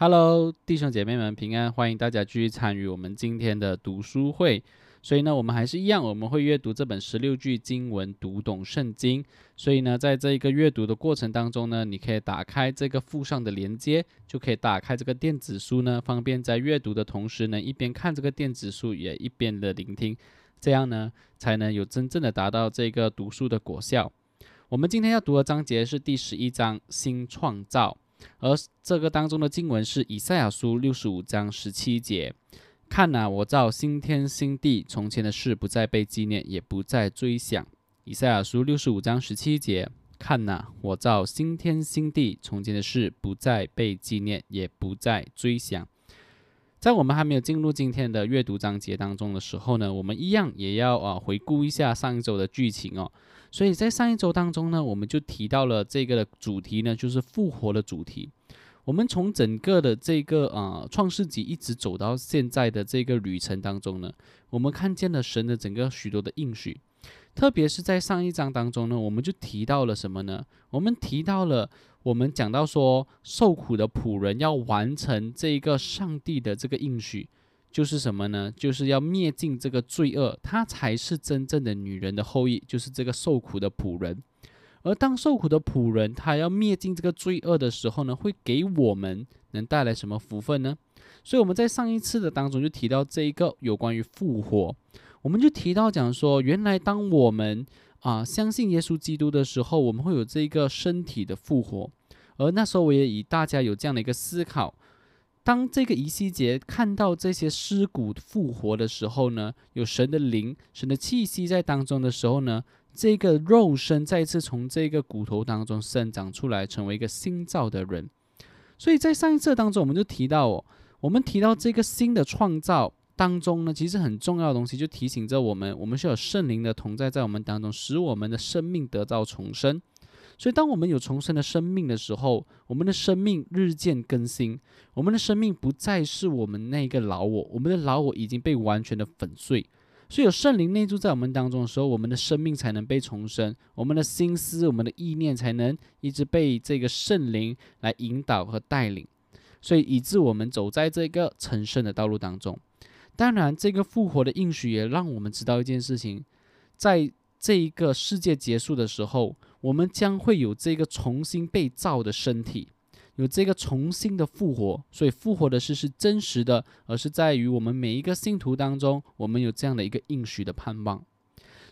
Hello，弟兄姐妹们平安，欢迎大家继续参与我们今天的读书会。所以呢，我们还是一样，我们会阅读这本十六句经文，读懂圣经。所以呢，在这一个阅读的过程当中呢，你可以打开这个附上的连接，就可以打开这个电子书呢，方便在阅读的同时呢，一边看这个电子书，也一边的聆听，这样呢，才能有真正的达到这个读书的果效。我们今天要读的章节是第十一章新创造。而这个当中的经文是以赛亚书六十五章十七节：“看呐，我造新天新地，从前的事不再被纪念，也不再追想。”以赛亚书六十五章十七节：“看呐，我造新天新地，从前的事不再被纪念，也不再追想。”在我们还没有进入今天的阅读章节当中的时候呢，我们一样也要啊回顾一下上一周的剧情哦。所以在上一周当中呢，我们就提到了这个的主题呢，就是复活的主题。我们从整个的这个呃创世纪一直走到现在的这个旅程当中呢，我们看见了神的整个许多的应许。特别是在上一章当中呢，我们就提到了什么呢？我们提到了我们讲到说，受苦的仆人要完成这个上帝的这个应许。就是什么呢？就是要灭尽这个罪恶，她才是真正的女人的后裔，就是这个受苦的仆人。而当受苦的仆人他要灭尽这个罪恶的时候呢，会给我们能带来什么福分呢？所以我们在上一次的当中就提到这一个有关于复活，我们就提到讲说，原来当我们啊相信耶稣基督的时候，我们会有这一个身体的复活。而那时候我也以大家有这样的一个思考。当这个以西结看到这些尸骨复活的时候呢，有神的灵、神的气息在当中的时候呢，这个肉身再次从这个骨头当中生长出来，成为一个新造的人。所以在上一册当中，我们就提到哦，我们提到这个新的创造当中呢，其实很重要的东西就提醒着我们，我们需要圣灵的同在在我们当中，使我们的生命得到重生。所以，当我们有重生的生命的时候，我们的生命日渐更新，我们的生命不再是我们那个老我，我们的老我已经被完全的粉碎。所以，有圣灵内住在我们当中的时候，我们的生命才能被重生，我们的心思、我们的意念才能一直被这个圣灵来引导和带领，所以以致我们走在这个成圣的道路当中。当然，这个复活的应许也让我们知道一件事情，在这一个世界结束的时候。我们将会有这个重新被造的身体，有这个重新的复活，所以复活的事是真实的，而是在于我们每一个信徒当中，我们有这样的一个应许的盼望。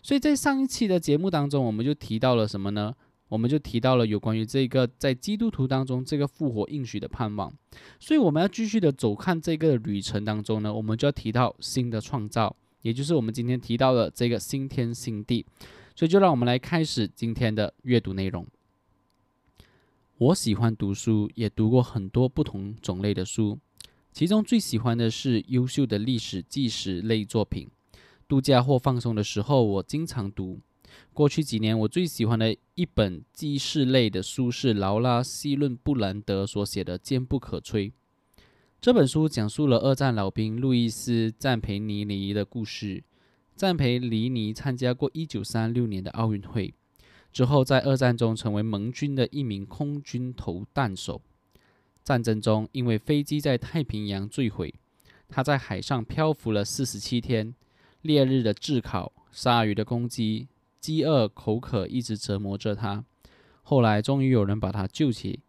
所以在上一期的节目当中，我们就提到了什么呢？我们就提到了有关于这个在基督徒当中这个复活应许的盼望。所以我们要继续的走看这个旅程当中呢，我们就要提到新的创造，也就是我们今天提到的这个新天新地。所以，就让我们来开始今天的阅读内容。我喜欢读书，也读过很多不同种类的书，其中最喜欢的是优秀的历史纪实类作品。度假或放松的时候，我经常读。过去几年，我最喜欢的一本纪事类的书是劳拉·希伦布兰德所写的《坚不可摧》。这本书讲述了二战老兵路易斯·赞培尼尼的故事。赞培黎尼参加过1936年的奥运会，之后在二战中成为盟军的一名空军投弹手。战争中，因为飞机在太平洋坠毁，他在海上漂浮了47天。烈日的炙烤、鲨鱼的攻击、饥饿、口渴一直折磨着他。后来，终于有人把他救起，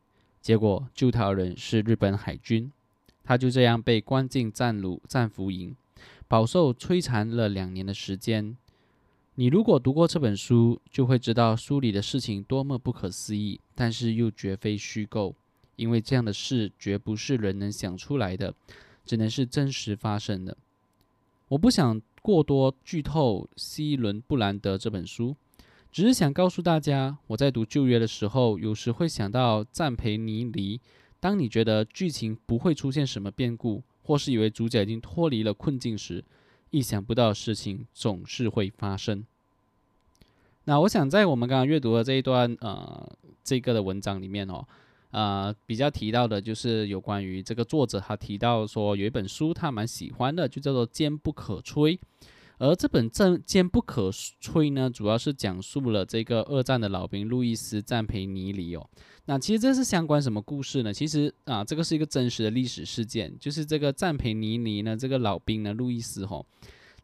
结果救他的人是日本海军。他就这样被关进战俘战俘营。饱受摧残了两年的时间。你如果读过这本书，就会知道书里的事情多么不可思议，但是又绝非虚构，因为这样的事绝不是人能想出来的，只能是真实发生的。我不想过多剧透《西伦布兰德》这本书，只是想告诉大家，我在读旧约的时候，有时会想到赞培尼尼。当你觉得剧情不会出现什么变故。或是以为主角已经脱离了困境时，意想不到的事情总是会发生。那我想在我们刚刚阅读的这一段呃这个的文章里面哦，呃比较提到的就是有关于这个作者他提到说有一本书他蛮喜欢的，就叫做《坚不可摧》。而这本《正坚不可摧》呢，主要是讲述了这个二战的老兵路易斯·赞培尼里哦。那其实这是相关什么故事呢？其实啊，这个是一个真实的历史事件，就是这个赞培尼尼呢，这个老兵呢，路易斯吼，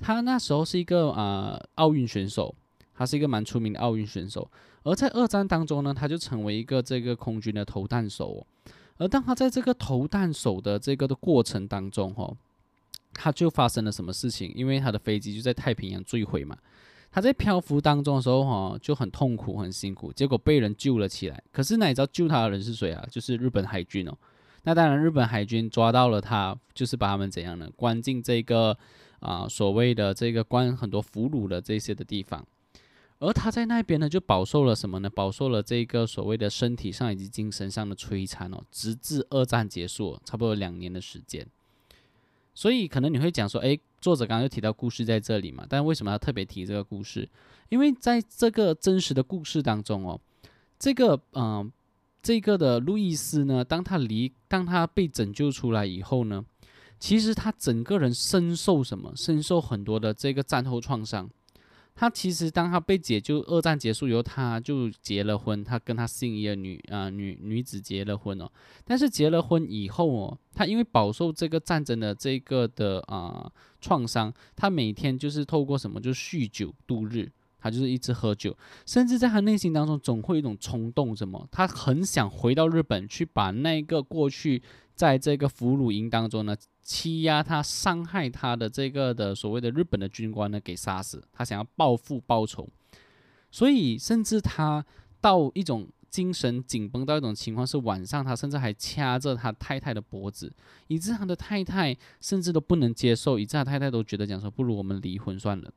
他那时候是一个啊奥运选手，他是一个蛮出名的奥运选手。而在二战当中呢，他就成为一个这个空军的投弹手。而当他在这个投弹手的这个的过程当中，吼。他就发生了什么事情？因为他的飞机就在太平洋坠毁嘛。他在漂浮当中的时候，哈，就很痛苦、很辛苦。结果被人救了起来。可是那你知道救他的人是谁啊？就是日本海军哦。那当然，日本海军抓到了他，就是把他们怎样呢？关进这个啊所谓的这个关很多俘虏的这些的地方。而他在那边呢，就饱受了什么呢？饱受了这个所谓的身体上以及精神上的摧残哦，直至二战结束，差不多两年的时间。所以可能你会讲说，诶，作者刚刚又提到故事在这里嘛？但为什么要特别提这个故事？因为在这个真实的故事当中哦，这个嗯，这个的路易斯呢，当他离，当他被拯救出来以后呢，其实他整个人深受什么？深受很多的这个战后创伤。他其实当他被解救，二战结束以后，他就结了婚，他跟他心仪的女啊女女子结了婚哦。但是结了婚以后哦，他因为饱受这个战争的这个的啊创伤，他每天就是透过什么，就酗酒度日，他就是一直喝酒，甚至在他内心当中总会有一种冲动，什么，他很想回到日本去把那个过去在这个俘虏营当中呢。欺压他、伤害他的这个的所谓的日本的军官呢，给杀死。他想要报复报仇，所以甚至他到一种精神紧绷到一种情况，是晚上他甚至还掐着他太太的脖子，以致他的太太甚至都不能接受，以致他太太都觉得讲说，不如我们离婚算了。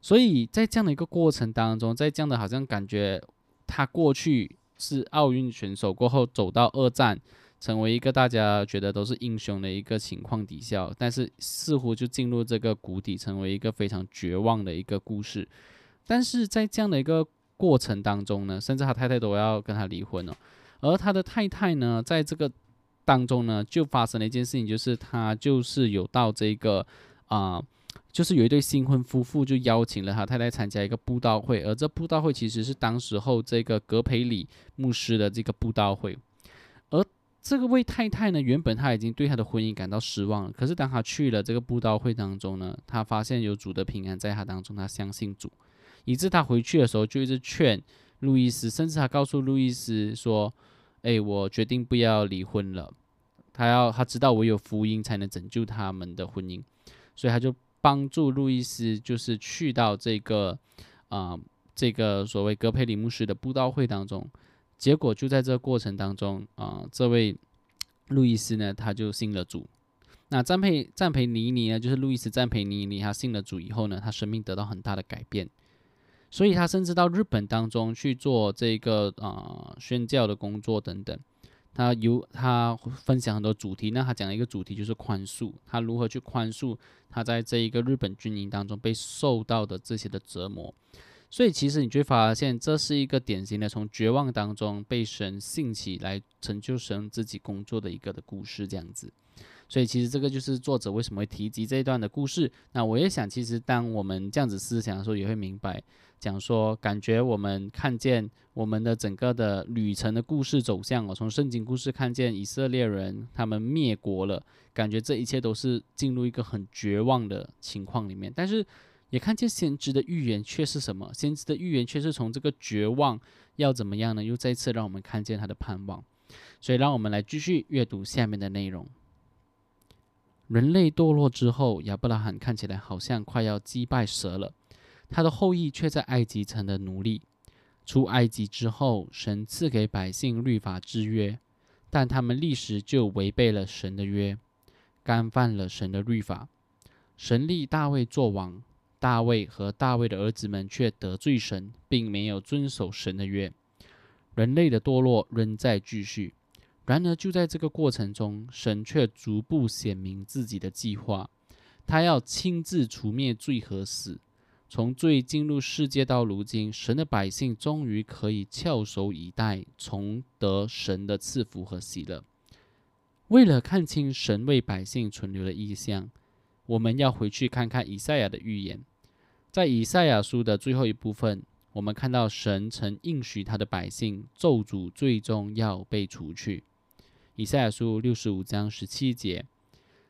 所以在这样的一个过程当中，在这样的好像感觉他过去是奥运选手，过后走到二战。成为一个大家觉得都是英雄的一个情况底下，但是似乎就进入这个谷底，成为一个非常绝望的一个故事。但是在这样的一个过程当中呢，甚至他太太都要跟他离婚了。而他的太太呢，在这个当中呢，就发生了一件事情，就是他就是有到这个啊，就是有一对新婚夫妇就邀请了他太太参加一个布道会，而这布道会其实是当时候这个格培里牧师的这个布道会，这个位太太呢，原本她已经对她的婚姻感到失望了。可是当她去了这个布道会当中呢，她发现有主的平安在她当中，她相信主，以致她回去的时候就一直劝路易斯，甚至她告诉路易斯说：“哎，我决定不要离婚了。他要他知道我有福音才能拯救他们的婚姻，所以他就帮助路易斯，就是去到这个啊这个所谓戈佩里牧师的布道会当中。”结果就在这个过程当中啊，这位路易斯呢，他就信了主。那赞佩赞培尼尼呢，就是路易斯赞培尼尼，他信了主以后呢，他生命得到很大的改变。所以他甚至到日本当中去做这个啊宣教的工作等等。他有他分享很多主题，那他讲的一个主题就是宽恕，他如何去宽恕他在这一个日本军营当中被受到的这些的折磨。所以其实你就会发现，这是一个典型的从绝望当中被神兴起来成就神自己工作的一个的故事，这样子。所以其实这个就是作者为什么会提及这一段的故事。那我也想，其实当我们这样子思想的时候，也会明白，讲说感觉我们看见我们的整个的旅程的故事走向哦，从圣经故事看见以色列人他们灭国了，感觉这一切都是进入一个很绝望的情况里面，但是。也看见先知的预言却是什么？先知的预言却是从这个绝望要怎么样呢？又再次让我们看见他的盼望。所以，让我们来继续阅读下面的内容。人类堕落之后，亚伯拉罕看起来好像快要击败蛇了，他的后裔却在埃及成了奴隶。出埃及之后，神赐给百姓律法之约，但他们立时就违背了神的约，干犯了神的律法。神立大卫做王。大卫和大卫的儿子们却得罪神，并没有遵守神的约，人类的堕落仍在继续。然而，就在这个过程中，神却逐步显明自己的计划，他要亲自除灭罪和死。从罪进入世界到如今，神的百姓终于可以翘首以待，重得神的赐福和喜乐。为了看清神为百姓存留的意象。我们要回去看看以赛亚的预言，在以赛亚书的最后一部分，我们看到神曾应许他的百姓，咒诅最终要被除去。以赛亚书六十五章十七节：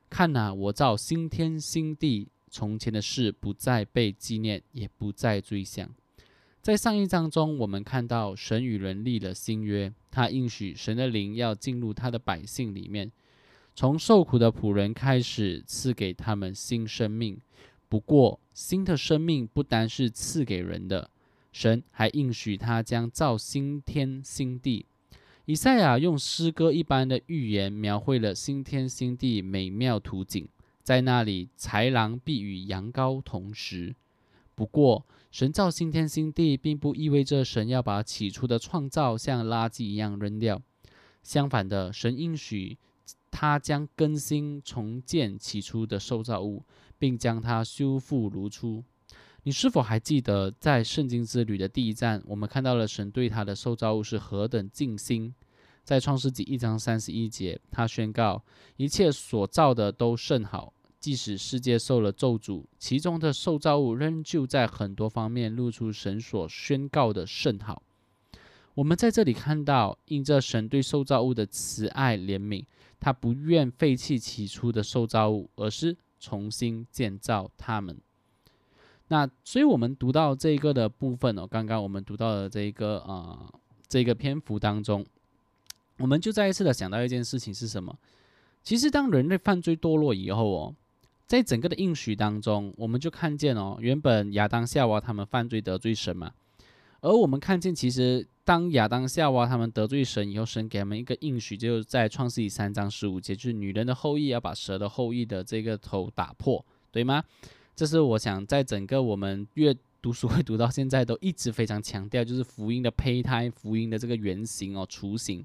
看哪，我造新天新地，从前的事不再被纪念，也不再追想。在上一章中，我们看到神与人立了新约，他应许神的灵要进入他的百姓里面。从受苦的仆人开始赐给他们新生命，不过新的生命不单是赐给人的，神还应许他将造新天新地。以赛亚用诗歌一般的预言描绘了新天新地美妙图景，在那里豺狼必与羊羔同食。不过，神造新天新地，并不意味着神要把起初的创造像垃圾一样扔掉，相反的，神应许。他将更新重建起初的受造物，并将它修复如初。你是否还记得，在圣经之旅的第一站，我们看到了神对他的受造物是何等尽心？在创世纪一章三十一节，他宣告一切所造的都甚好，即使世界受了咒诅，其中的受造物仍旧在很多方面露出神所宣告的甚好。我们在这里看到，因着神对受造物的慈爱怜悯，他不愿废弃起初的受造物，而是重新建造他们。那所以，我们读到这个的部分哦，刚刚我们读到的这一个呃这个篇幅当中，我们就再一次的想到一件事情是什么？其实，当人类犯罪堕落以后哦，在整个的应许当中，我们就看见哦，原本亚当夏娃他们犯罪得罪神嘛。而我们看见，其实当亚当夏娃他们得罪神以后，神给他们一个应许，就是在创世纪三章十五节，就是女人的后裔要把蛇的后裔的这个头打破，对吗？这是我想在整个我们阅读书会读到现在都一直非常强调，就是福音的胚胎、福音的这个原型哦、雏形。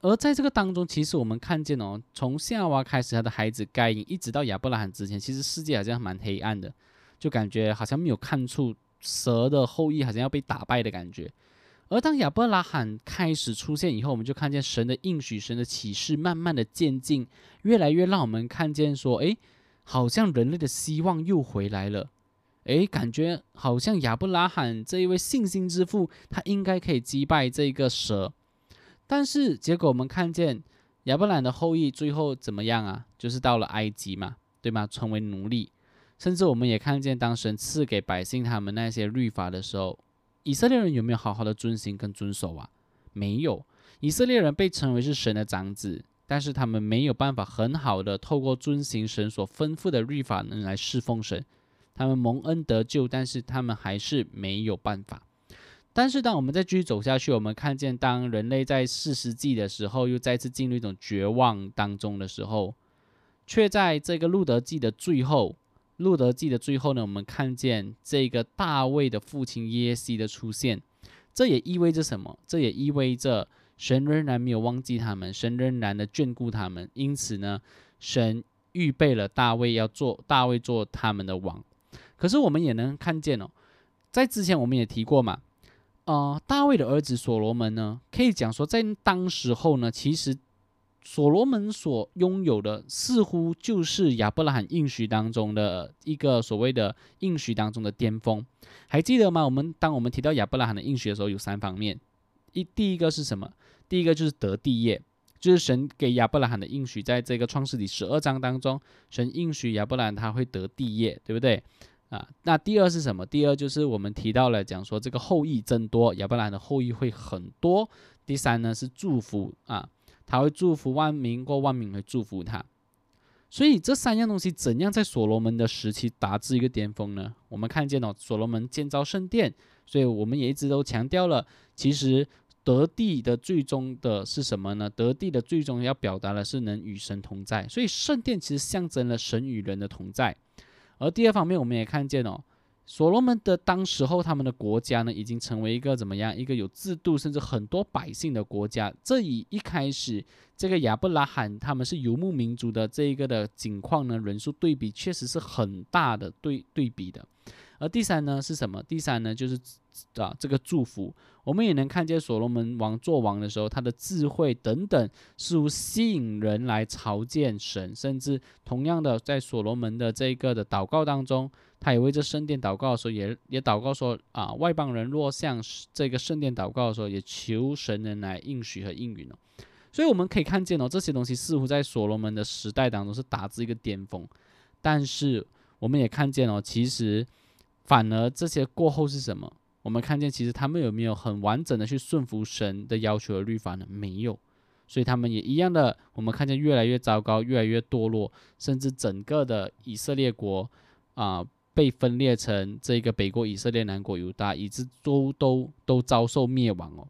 而在这个当中，其实我们看见哦，从夏娃开始，他的孩子该隐，一直到亚伯拉罕之前，其实世界好像蛮黑暗的，就感觉好像没有看出。蛇的后裔好像要被打败的感觉，而当亚伯拉罕开始出现以后，我们就看见神的应许、神的启示慢慢的渐进，越来越让我们看见说，诶，好像人类的希望又回来了，诶，感觉好像亚伯拉罕这一位信心之父，他应该可以击败这个蛇，但是结果我们看见亚伯兰的后裔最后怎么样啊？就是到了埃及嘛，对吗？成为奴隶。甚至我们也看见，当神赐给百姓他们那些律法的时候，以色列人有没有好好的遵行跟遵守啊？没有。以色列人被称为是神的长子，但是他们没有办法很好的透过遵行神所吩咐的律法能来侍奉神。他们蒙恩得救，但是他们还是没有办法。但是当我们再继续走下去，我们看见当人类在四世纪的时候，又再次进入一种绝望当中的时候，却在这个路德记的最后。路德记的最后呢，我们看见这个大卫的父亲耶西的出现，这也意味着什么？这也意味着神仍然没有忘记他们，神仍然的眷顾他们。因此呢，神预备了大卫要做大卫做他们的王。可是我们也能看见哦，在之前我们也提过嘛，呃，大卫的儿子所罗门呢，可以讲说在当时候呢，其实。所罗门所拥有的似乎就是亚伯拉罕应许当中的一个所谓的应许当中的巅峰，还记得吗？我们当我们提到亚伯拉罕的应许的时候，有三方面。一第一个是什么？第一个就是得地业，就是神给亚伯拉罕的应许，在这个创世纪十二章当中，神应许亚伯拉罕他会得地业，对不对？啊，那第二是什么？第二就是我们提到了讲说这个后裔增多，亚伯拉罕的后裔会很多。第三呢是祝福啊。他会祝福万民，或万民会祝福他。所以这三样东西怎样在所罗门的时期达至一个巅峰呢？我们看见哦，所罗门建造圣殿，所以我们也一直都强调了，其实得地的最终的是什么呢？得地的最终要表达的是能与神同在，所以圣殿其实象征了神与人的同在。而第二方面，我们也看见哦。所罗门的当时候，他们的国家呢，已经成为一个怎么样？一个有制度，甚至很多百姓的国家。这与一开始这个亚伯拉罕他们是游牧民族的这一个的景况呢，人数对比确实是很大的对对比的。而第三呢是什么？第三呢就是啊这个祝福。我们也能看见所罗门王做王的时候，他的智慧等等，似乎吸引人来朝见神，甚至同样的在所罗门的这一个的祷告当中，他也为这圣殿祷告的时候，也也祷告说啊，外邦人若向这个圣殿祷告的时候，也求神人来应许和应允哦。所以我们可以看见哦，这些东西似乎在所罗门的时代当中是达至一个巅峰，但是我们也看见哦，其实反而这些过后是什么？我们看见其实他们有没有很完整的去顺服神的要求和律法呢？没有，所以他们也一样的，我们看见越来越糟糕，越来越堕落，甚至整个的以色列国啊被分裂成这个北国以色列、南国犹大，以致都都都遭受灭亡哦。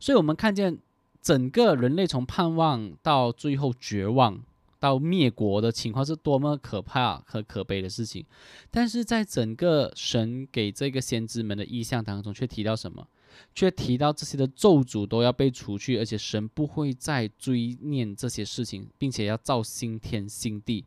所以我们看见。整个人类从盼望到最后绝望到灭国的情况是多么可怕和可悲的事情，但是在整个神给这个先知们的意象当中，却提到什么？却提到这些的咒诅都要被除去，而且神不会再追念这些事情，并且要造新天新地。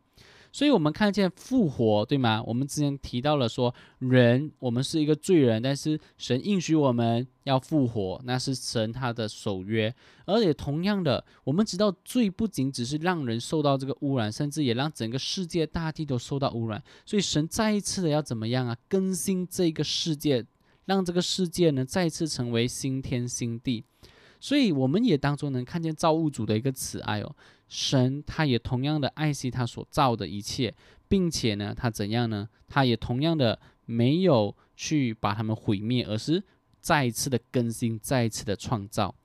所以，我们看见复活，对吗？我们之前提到了说，人我们是一个罪人，但是神应许我们要复活，那是神他的守约。而且同样的，我们知道罪不仅只是让人受到这个污染，甚至也让整个世界大地都受到污染。所以，神再一次的要怎么样啊？更新这个世界，让这个世界呢再次成为新天新地。所以，我们也当中能看见造物主的一个慈爱哦。神他也同样的爱惜他所造的一切，并且呢，他怎样呢？他也同样的没有去把他们毁灭，而是再一次的更新，再一次的创造。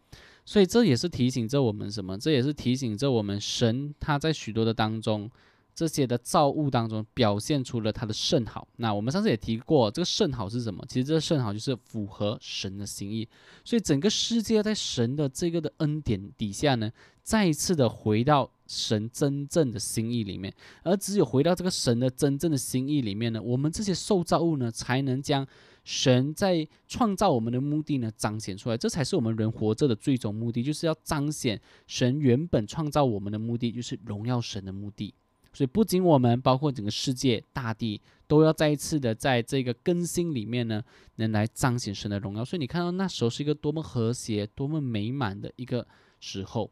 所以这也是提醒着我们什么？这也是提醒着我们，神他在许多的当中。这些的造物当中表现出了他的圣好。那我们上次也提过，这个圣好是什么？其实这个圣好就是符合神的心意。所以整个世界在神的这个的恩典底下呢，再一次的回到神真正的心意里面。而只有回到这个神的真正的心意里面呢，我们这些受造物呢，才能将神在创造我们的目的呢彰显出来。这才是我们人活着的最终目的，就是要彰显神原本创造我们的目的，就是荣耀神的目的。所以，不仅我们，包括整个世界、大地，都要再一次的在这个更新里面呢，能来彰显神的荣耀。所以，你看到那时候是一个多么和谐、多么美满的一个时候。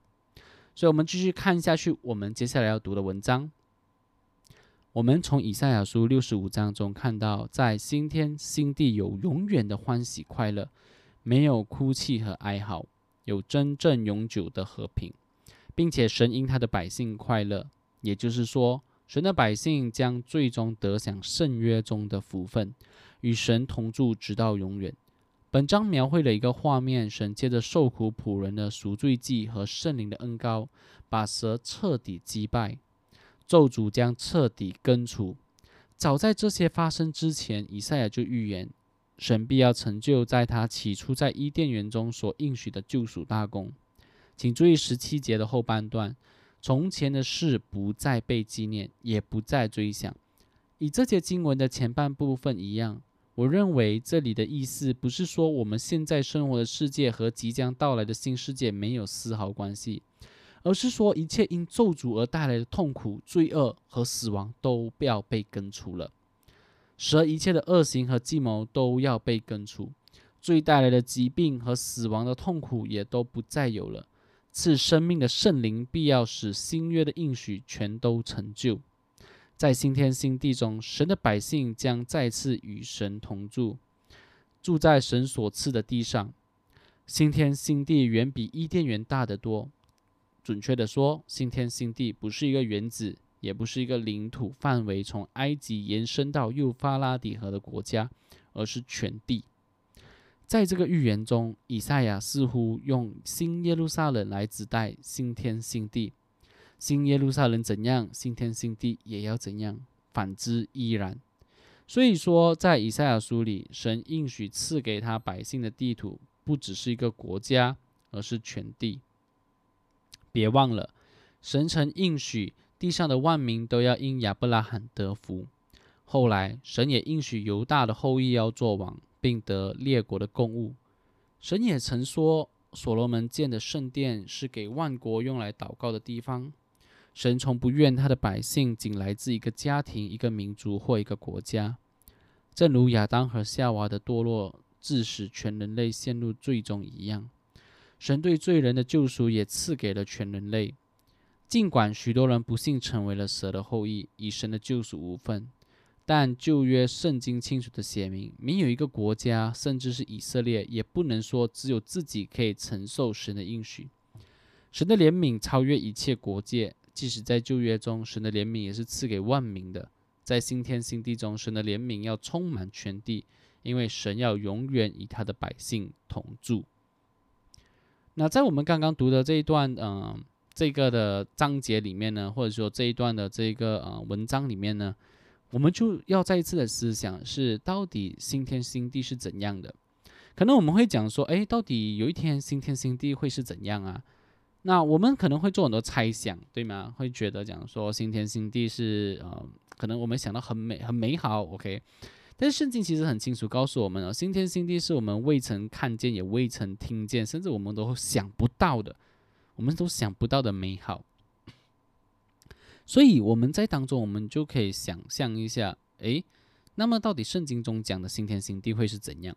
所以，我们继续看下去，我们接下来要读的文章。我们从以赛亚书六十五章中看到，在新天新地有永远的欢喜快乐，没有哭泣和哀嚎，有真正永久的和平，并且神因他的百姓快乐。也就是说，神的百姓将最终得享圣约中的福分，与神同住直到永远。本章描绘了一个画面：神借着受苦仆人的赎罪祭和圣灵的恩膏，把蛇彻底击败，咒诅将彻底根除。早在这些发生之前，以赛亚就预言，神必要成就在他起初在伊甸园中所应许的救赎大功。请注意十七节的后半段。从前的事不再被纪念，也不再追想。以这节经文的前半部分一样，我认为这里的意思不是说我们现在生活的世界和即将到来的新世界没有丝毫关系，而是说一切因咒诅而带来的痛苦、罪恶和死亡都不要被根除了，使一切的恶行和计谋都要被根除，罪带来的疾病和死亡的痛苦也都不再有了。赐生命的圣灵必要使新约的应许全都成就，在新天新地中，神的百姓将再次与神同住，住在神所赐的地上。新天新地远比伊甸园大得多。准确的说，新天新地不是一个原子，也不是一个领土范围从埃及延伸到幼发拉底河的国家，而是全地。在这个预言中，以赛亚似乎用新耶路撒冷来指代新天新地。新耶路撒冷怎样，新天新地也要怎样，反之依然。所以说，在以赛亚书里，神应许赐给他百姓的地图，不只是一个国家，而是全地。别忘了，神曾应许地上的万民都要因亚伯拉罕得福。后来，神也应许犹大的后裔要做王。并得列国的供物。神也曾说，所罗门建的圣殿是给万国用来祷告的地方。神从不愿他的百姓仅来自一个家庭、一个民族或一个国家。正如亚当和夏娃的堕落致使全人类陷入罪中一样，神对罪人的救赎也赐给了全人类。尽管许多人不幸成为了蛇的后裔，与神的救赎无份，但旧约圣经清楚的写明，没有一个国家，甚至是以色列，也不能说只有自己可以承受神的应许。神的怜悯超越一切国界，即使在旧约中，神的怜悯也是赐给万民的。在新天新地中，神的怜悯要充满全地，因为神要永远与他的百姓同住。那在我们刚刚读的这一段，嗯。这个的章节里面呢，或者说这一段的这个呃文章里面呢，我们就要再一次的思想是到底新天新地是怎样的？可能我们会讲说，哎，到底有一天新天新地会是怎样啊？那我们可能会做很多猜想，对吗？会觉得讲说新天新地是呃，可能我们想到很美很美好，OK？但是圣经其实很清楚告诉我们哦，新天新地是我们未曾看见也未曾听见，甚至我们都想不到的。我们都想不到的美好，所以我们在当中，我们就可以想象一下，诶，那么到底圣经中讲的新天新地会是怎样？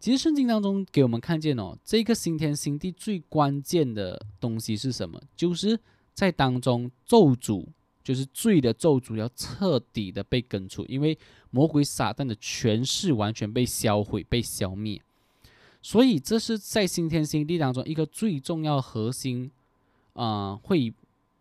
其实圣经当中给我们看见哦，这个新天新地最关键的东西是什么？就是在当中咒诅，就是罪的咒诅要彻底的被根除，因为魔鬼撒旦的权势完全被销毁、被消灭。所以这是在新天新地当中一个最重要核心，啊，会，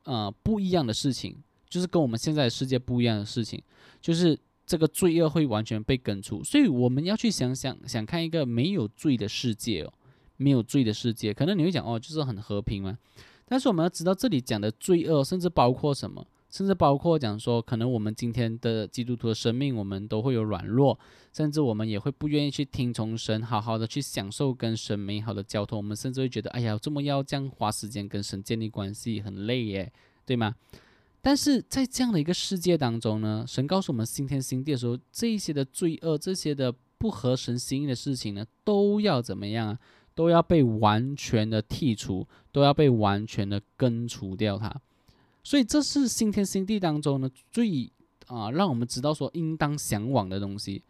呃，不一样的事情，就是跟我们现在的世界不一样的事情，就是这个罪恶会完全被根除。所以我们要去想想，想看一个没有罪的世界哦，没有罪的世界，可能你会讲哦，就是很和平嘛。但是我们要知道这里讲的罪恶，甚至包括什么？甚至包括讲说，可能我们今天的基督徒的生命，我们都会有软弱，甚至我们也会不愿意去听从神，好好的去享受跟神美好的交通。我们甚至会觉得，哎呀，这么要这样花时间跟神建立关系，很累耶，对吗？但是在这样的一个世界当中呢，神告诉我们新天新地的时候，这些的罪恶，这些的不合神心意的事情呢，都要怎么样啊？都要被完全的剔除，都要被完全的根除掉它。所以这是新天新地当中呢最啊让我们知道说应当向往的东西。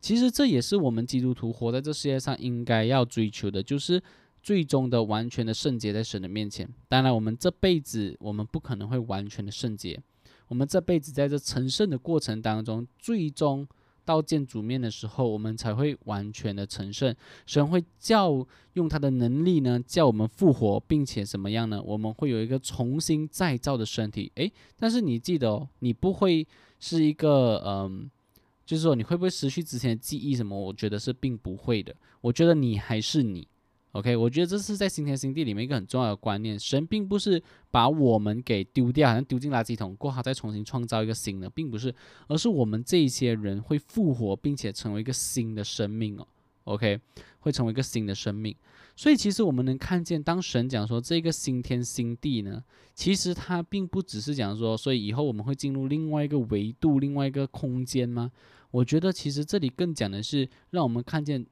其实这也是我们基督徒活在这世界上应该要追求的，就是最终的完全的圣洁在神的面前。当然，我们这辈子我们不可能会完全的圣洁，我们这辈子在这成圣的过程当中，最终。到见主面的时候，我们才会完全的成圣。神会叫用他的能力呢，叫我们复活，并且怎么样呢？我们会有一个重新再造的身体。诶，但是你记得哦，你不会是一个嗯，就是说你会不会失去之前的记忆什么？我觉得是并不会的。我觉得你还是你。OK，我觉得这是在新天新地里面一个很重要的观念。神并不是把我们给丢掉，好像丢进垃圾桶过后再重新创造一个新的，并不是，而是我们这一些人会复活，并且成为一个新的生命哦。OK，会成为一个新的生命。所以其实我们能看见，当神讲说这个新天新地呢，其实它并不只是讲说，所以以后我们会进入另外一个维度、另外一个空间吗？我觉得其实这里更讲的是让我们看见。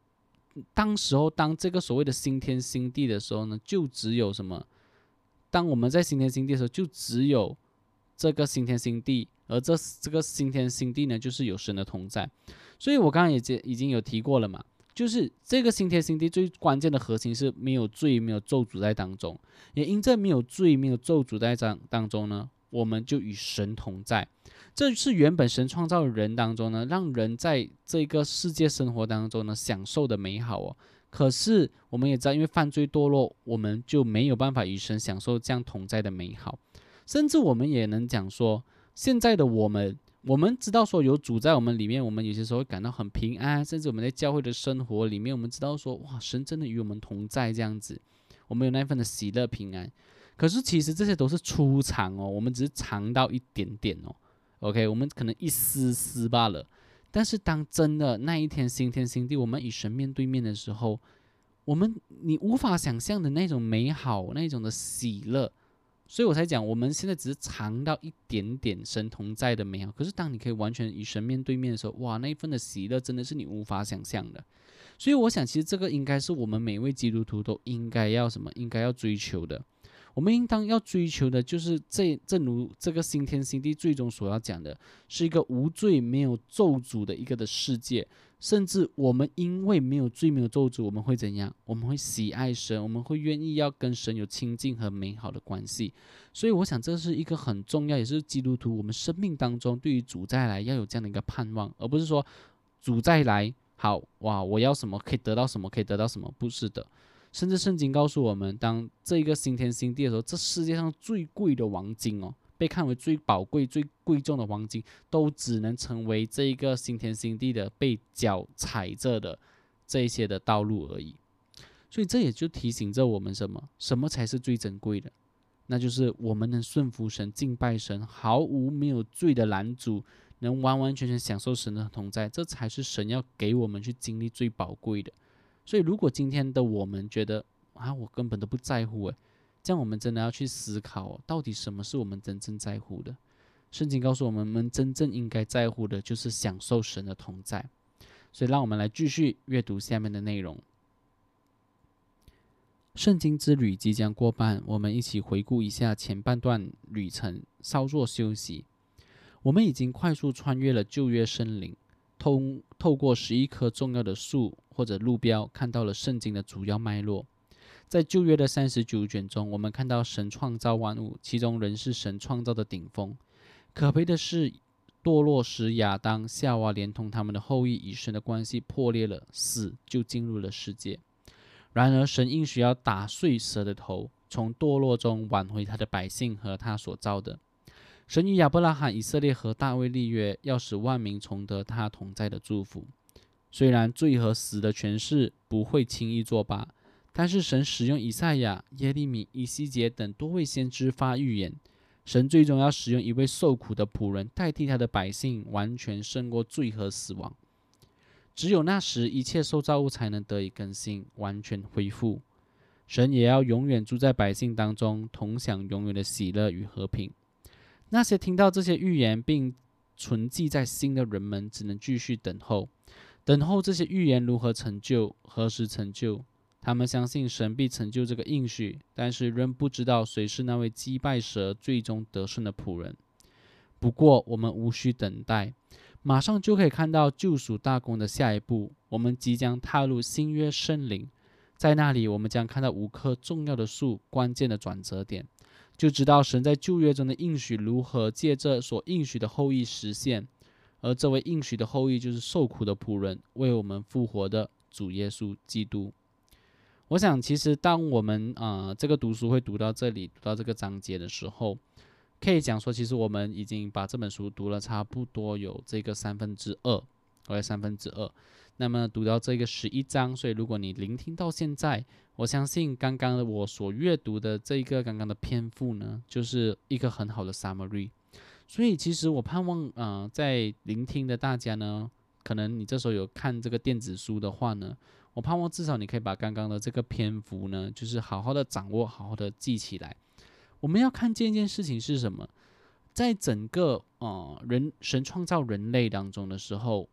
当时候，当这个所谓的新天新地的时候呢，就只有什么？当我们在新天新地的时候，就只有这个新天新地，而这这个新天新地呢，就是有神的同在。所以我刚刚也已经有提过了嘛，就是这个新天新地最关键的核心是没有罪、没有咒诅在当中，也因这没有罪、没有咒诅在当当中呢，我们就与神同在。这是原本神创造人当中呢，让人在这个世界生活当中呢享受的美好哦。可是我们也知道，因为犯罪堕落，我们就没有办法与神享受这样同在的美好。甚至我们也能讲说，现在的我们，我们知道说有主在我们里面，我们有些时候会感到很平安。甚至我们在教会的生活里面，我们知道说，哇，神真的与我们同在这样子，我们有那份的喜乐平安。可是其实这些都是初尝哦，我们只是尝到一点点哦。OK，我们可能一丝丝罢了，但是当真的那一天新天新地，我们与神面对面的时候，我们你无法想象的那种美好，那种的喜乐，所以我才讲，我们现在只是尝到一点点神同在的美好。可是当你可以完全与神面对面的时候，哇，那一份的喜乐真的是你无法想象的。所以我想，其实这个应该是我们每位基督徒都应该要什么，应该要追求的。我们应当要追求的就是这，正如这个新天新地最终所要讲的，是一个无罪、没有咒诅的一个的世界。甚至我们因为没有罪、没有咒诅，我们会怎样？我们会喜爱神，我们会愿意要跟神有亲近和美好的关系。所以，我想这是一个很重要，也是基督徒我们生命当中对于主再来要有这样的一个盼望，而不是说主再来好哇，我要什么可以得到什么，可以得到什么？不是的。甚至圣经告诉我们，当这一个新天新地的时候，这世界上最贵的黄金哦，被看为最宝贵、最贵重的黄金，都只能成为这一个新天新地的被脚踩着的这一些的道路而已。所以这也就提醒着我们什么？什么才是最珍贵的？那就是我们能顺服神、敬拜神，毫无没有罪的拦阻，能完完全全享受神的同在，这才是神要给我们去经历最宝贵的。所以，如果今天的我们觉得啊，我根本都不在乎，诶，这样我们真的要去思考，到底什么是我们真正在乎的？圣经告诉我们，我们真正应该在乎的就是享受神的同在。所以，让我们来继续阅读下面的内容。圣经之旅即将过半，我们一起回顾一下前半段旅程，稍作休息。我们已经快速穿越了旧约森林，通透过十一棵重要的树。或者路标看到了圣经的主要脉络，在旧约的三十九卷中，我们看到神创造万物，其中人是神创造的顶峰。可悲的是，堕落时亚当、夏娃连同他们的后裔与神的关系破裂了，死就进入了世界。然而，神应许要打碎蛇的头，从堕落中挽回他的百姓和他所造的。神与亚伯拉罕、以色列和大卫立约，要使万民重得他同在的祝福。虽然罪和死的权势不会轻易作罢，但是神使用以赛亚、耶利米、以西结等多位先知发预言，神最终要使用一位受苦的仆人代替他的百姓，完全胜过罪和死亡。只有那时，一切受造物才能得以更新，完全恢复。神也要永远住在百姓当中，同享永远的喜乐与和平。那些听到这些预言并存记在心的人们，只能继续等候。等候这些预言如何成就，何时成就？他们相信神必成就这个应许，但是仍不知道谁是那位击败蛇、最终得胜的仆人。不过，我们无需等待，马上就可以看到救赎大功的下一步。我们即将踏入新约圣灵，在那里，我们将看到五棵重要的树，关键的转折点，就知道神在旧约中的应许如何借着所应许的后裔实现。而这位应许的后裔，就是受苦的仆人，为我们复活的主耶稣基督。我想，其实当我们啊这个读书会读到这里，读到这个章节的时候，可以讲说，其实我们已经把这本书读了差不多有这个三分之二，或者三分之二。那么读到这个十一章，所以如果你聆听到现在，我相信刚刚我所阅读的这一个刚刚的篇幅呢，就是一个很好的 summary。所以，其实我盼望，呃，在聆听的大家呢，可能你这时候有看这个电子书的话呢，我盼望至少你可以把刚刚的这个篇幅呢，就是好好的掌握，好好的记起来。我们要看见一件事情是什么，在整个呃人神创造人类当中的时候，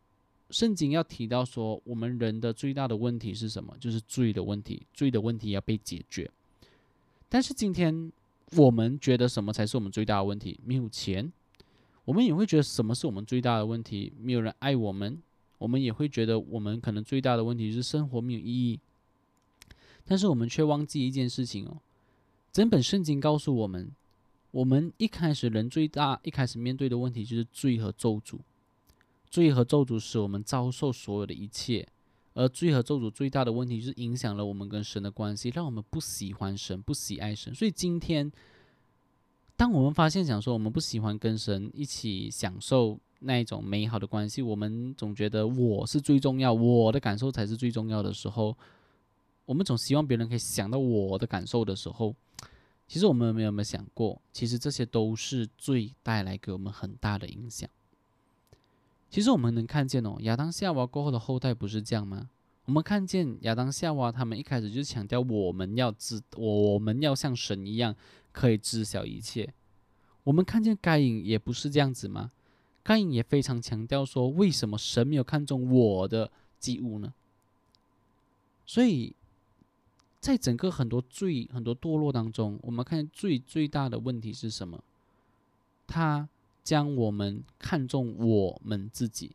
圣经要提到说，我们人的最大的问题是什么？就是罪的问题，罪的问题要被解决。但是今天我们觉得什么才是我们最大的问题？没有钱。我们也会觉得什么是我们最大的问题？没有人爱我们。我们也会觉得我们可能最大的问题是生活没有意义。但是我们却忘记一件事情哦，整本圣经告诉我们，我们一开始人最大一开始面对的问题就是罪和咒诅。罪和咒诅使我们遭受所有的一切，而罪和咒诅最大的问题就是影响了我们跟神的关系，让我们不喜欢神，不喜爱神。所以今天。当我们发现，想说我们不喜欢跟神一起享受那一种美好的关系，我们总觉得我是最重要，我的感受才是最重要的时候，我们总希望别人可以想到我的感受的时候，其实我们有没有没有想过，其实这些都是罪带来给我们很大的影响。其实我们能看见哦，亚当夏娃过后的后代不是这样吗？我们看见亚当夏娃他们一开始就强调我们要知，我们要像神一样。可以知晓一切。我们看见该隐也不是这样子吗？该隐也非常强调说，为什么神没有看中我的祭物呢？所以，在整个很多罪、很多堕落当中，我们看见最最大的问题是什么？他将我们看重我们自己，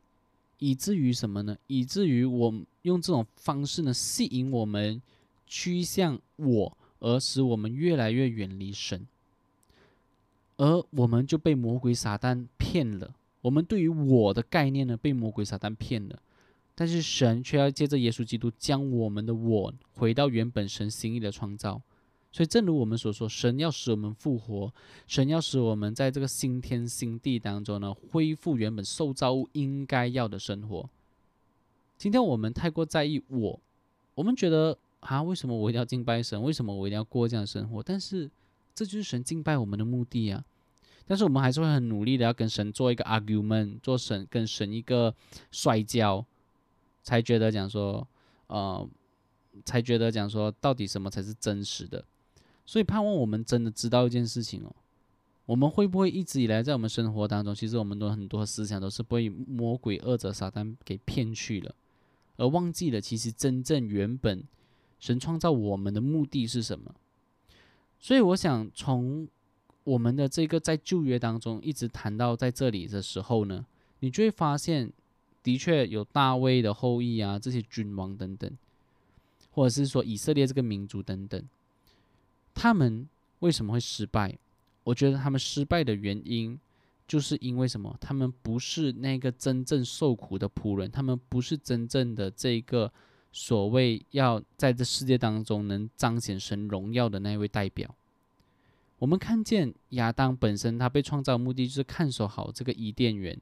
以至于什么呢？以至于我用这种方式呢，吸引我们趋向我，而使我们越来越远离神，而我们就被魔鬼撒旦骗了。我们对于我的概念呢，被魔鬼撒旦骗了。但是神却要借着耶稣基督将我们的我回到原本神心意的创造，所以正如我们所说，神要使我们复活，神要使我们在这个新天新地当中呢，恢复原本受造物应该要的生活。今天我们太过在意我，我们觉得啊，为什么我一定要敬拜神？为什么我一定要过这样的生活？但是这就是神敬拜我们的目的啊！但是我们还是会很努力的要跟神做一个 argument，做神跟神一个摔跤。才觉得讲说，呃，才觉得讲说，到底什么才是真实的？所以盼望我们真的知道一件事情哦，我们会不会一直以来在我们生活当中，其实我们都很多思想都是被魔鬼、恶者、撒旦给骗去了，而忘记了其实真正原本神创造我们的目的是什么？所以我想从我们的这个在旧约当中一直谈到在这里的时候呢，你就会发现。的确有大卫的后裔啊，这些君王等等，或者是说以色列这个民族等等，他们为什么会失败？我觉得他们失败的原因，就是因为什么？他们不是那个真正受苦的仆人，他们不是真正的这个所谓要在这世界当中能彰显神荣耀的那位代表。我们看见亚当本身，他被创造目的就是看守好这个伊甸园。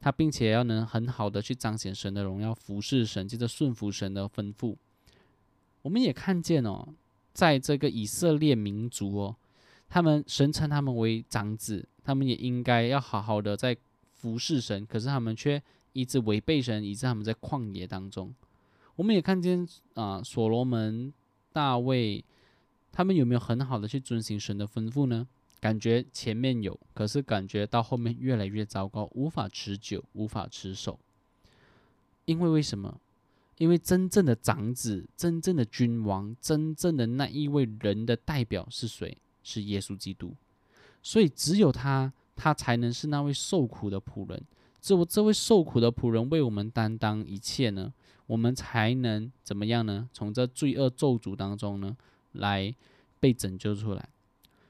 他并且要能很好的去彰显神的荣耀，服侍神，接着顺服神的吩咐。我们也看见哦，在这个以色列民族哦，他们神称他们为长子，他们也应该要好好的在服侍神，可是他们却一直违背神，以致他们在旷野当中。我们也看见啊，所罗门、大卫，他们有没有很好的去遵行神的吩咐呢？感觉前面有，可是感觉到后面越来越糟糕，无法持久，无法持守。因为为什么？因为真正的长子、真正的君王、真正的那一位人的代表是谁？是耶稣基督。所以只有他，他才能是那位受苦的仆人。只有这位受苦的仆人为我们担当一切呢，我们才能怎么样呢？从这罪恶咒诅当中呢，来被拯救出来。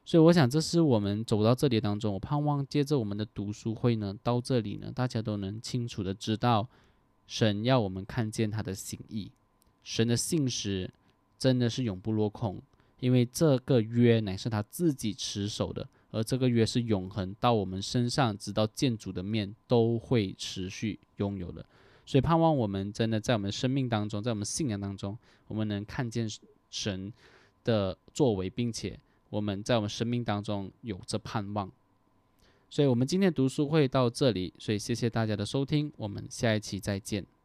所以我想，这是我们走到这里当中，我盼望借着我们的读书会呢，到这里呢，大家都能清楚的知道，神要我们看见他的心意，神的信实真的是永不落空，因为这个约乃是他自己持守的，而这个约是永恒到我们身上，直到建主的面都会持续拥有的。所以盼望我们真的在我们生命当中，在我们信仰当中，我们能看见神的作为，并且。我们在我们生命当中有着盼望，所以，我们今天读书会到这里，所以谢谢大家的收听，我们下一期再见。